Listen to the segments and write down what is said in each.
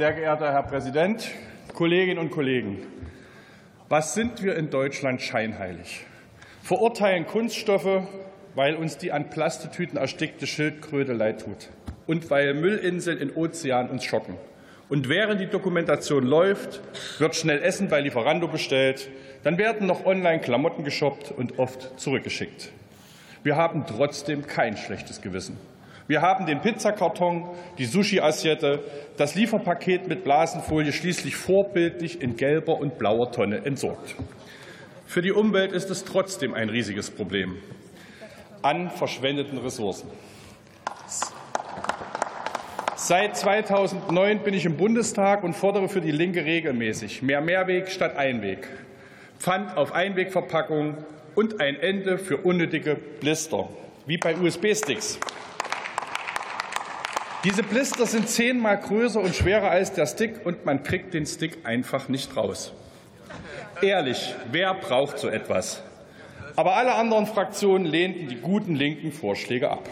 Sehr geehrter Herr Präsident, Kolleginnen und Kollegen! Was sind wir in Deutschland scheinheilig? Verurteilen Kunststoffe, weil uns die an Plastetüten erstickte Schildkröte leid tut und weil Müllinseln in Ozean uns schocken. Und während die Dokumentation läuft, wird schnell Essen bei Lieferando bestellt. Dann werden noch online Klamotten geshoppt und oft zurückgeschickt. Wir haben trotzdem kein schlechtes Gewissen. Wir haben den Pizzakarton, die Sushi-Assiette, das Lieferpaket mit Blasenfolie schließlich vorbildlich in gelber und blauer Tonne entsorgt. Für die Umwelt ist es trotzdem ein riesiges Problem an verschwendeten Ressourcen. Seit 2009 bin ich im Bundestag und fordere für die Linke regelmäßig mehr Mehrweg statt Einweg, Pfand auf Einwegverpackungen und ein Ende für unnötige Blister, wie bei USB-Sticks. Diese Blister sind zehnmal größer und schwerer als der Stick, und man kriegt den Stick einfach nicht raus. Ehrlich, wer braucht so etwas? Aber alle anderen Fraktionen lehnten die guten linken Vorschläge ab.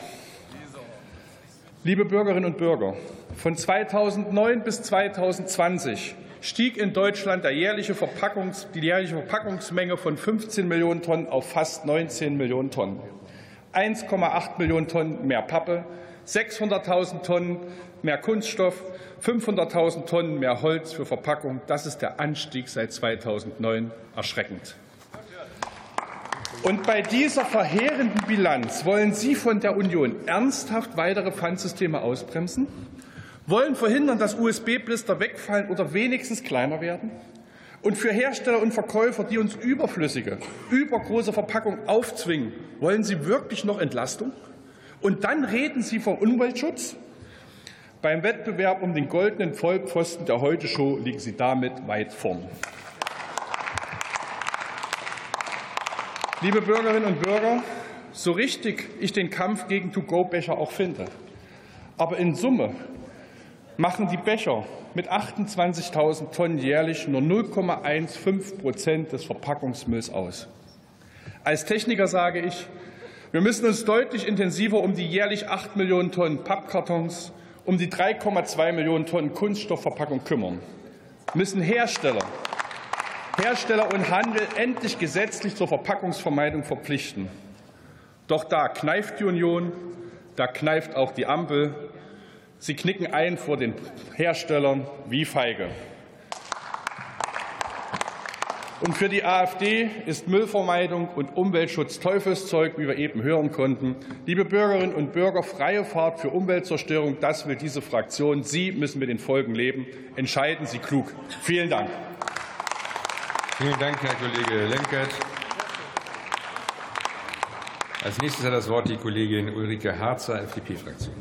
Liebe Bürgerinnen und Bürger, von 2009 bis 2020 stieg in Deutschland die jährliche Verpackungsmenge von 15 Millionen Tonnen auf fast 19 Millionen Tonnen. 1,8 Millionen Tonnen mehr Pappe, 600.000 Tonnen mehr Kunststoff, 500.000 Tonnen mehr Holz für Verpackung. Das ist der Anstieg seit 2009 erschreckend. Und bei dieser verheerenden Bilanz wollen Sie von der Union ernsthaft weitere Pfandsysteme ausbremsen? Wollen verhindern, dass USB-Blister wegfallen oder wenigstens kleiner werden? Und für Hersteller und Verkäufer, die uns überflüssige, übergroße Verpackungen aufzwingen, wollen Sie wirklich noch Entlastung? Und dann reden Sie vom Umweltschutz? Beim Wettbewerb um den goldenen Vollpfosten der Heute-Show liegen Sie damit weit vorn. Liebe Bürgerinnen und Bürger, so richtig ich den Kampf gegen To-Go-Becher auch finde, aber in Summe machen die Becher mit 28.000 Tonnen jährlich nur 0,15 Prozent des Verpackungsmülls aus. Als Techniker sage ich, wir müssen uns deutlich intensiver um die jährlich 8 Millionen Tonnen Pappkartons, um die 3,2 Millionen Tonnen Kunststoffverpackung kümmern, wir müssen Hersteller Hersteller und Handel endlich gesetzlich zur Verpackungsvermeidung verpflichten. Doch da kneift die Union, da kneift auch die Ampel. Sie knicken ein vor den Herstellern wie feige. Und für die AfD ist Müllvermeidung und Umweltschutz Teufelszeug, wie wir eben hören konnten. Liebe Bürgerinnen und Bürger, freie Fahrt für Umweltzerstörung, das will diese Fraktion. Sie müssen mit den Folgen leben. Entscheiden Sie klug. Vielen Dank. Vielen Dank, Herr Kollege Lenkert. Als nächstes hat das Wort die Kollegin Ulrike Harzer, FDP-Fraktion.